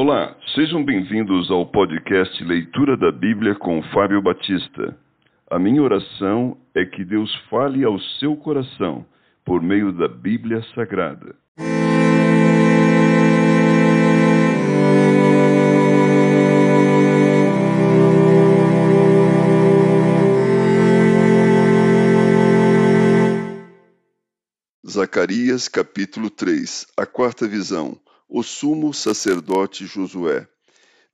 Olá, sejam bem-vindos ao podcast Leitura da Bíblia com Fábio Batista. A minha oração é que Deus fale ao seu coração por meio da Bíblia Sagrada. Zacarias capítulo 3 A quarta visão o sumo sacerdote Josué.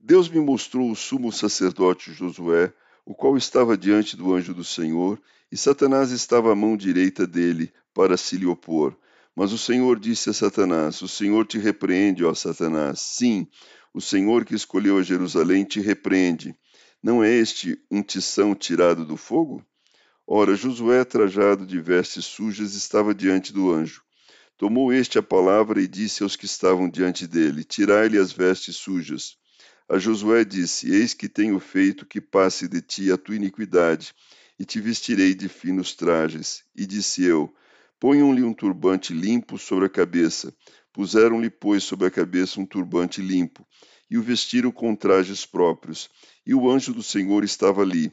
Deus me mostrou o sumo sacerdote Josué, o qual estava diante do anjo do Senhor, e Satanás estava à mão direita dele para se lhe opor. Mas o Senhor disse a Satanás: O Senhor te repreende, ó Satanás. Sim, o Senhor que escolheu a Jerusalém te repreende. Não é este um tição tirado do fogo? Ora, Josué, trajado de vestes sujas, estava diante do anjo. Tomou este a palavra e disse aos que estavam diante dele: Tirai-lhe as vestes sujas. A Josué disse: Eis que tenho feito que passe de ti a tua iniquidade, e te vestirei de finos trajes. E disse eu: Ponham-lhe um turbante limpo sobre a cabeça. Puseram-lhe, pois, sobre a cabeça um turbante limpo, e o vestiram com trajes próprios. E o anjo do Senhor estava ali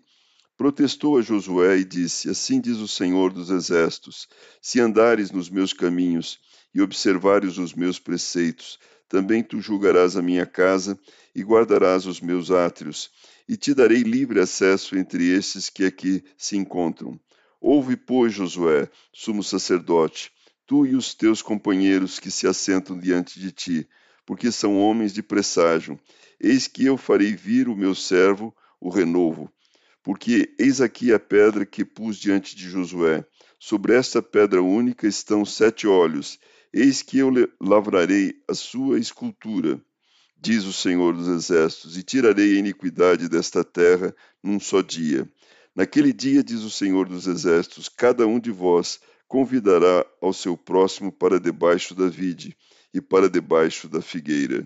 protestou a Josué e disse: Assim diz o Senhor dos Exércitos: Se andares nos meus caminhos e observares os meus preceitos, também tu julgarás a minha casa e guardarás os meus átrios, e te darei livre acesso entre estes que aqui se encontram. Ouve, pois, Josué, sumo sacerdote, tu e os teus companheiros que se assentam diante de ti, porque são homens de presságio. Eis que eu farei vir o meu servo, o renovo porque eis aqui a pedra que pus diante de Josué. Sobre esta pedra única estão sete olhos. Eis que eu lavrarei a sua escultura, diz o Senhor dos Exércitos, e tirarei a iniquidade desta terra num só dia. Naquele dia, diz o Senhor dos Exércitos, cada um de vós convidará ao seu próximo para debaixo da vide e para debaixo da figueira.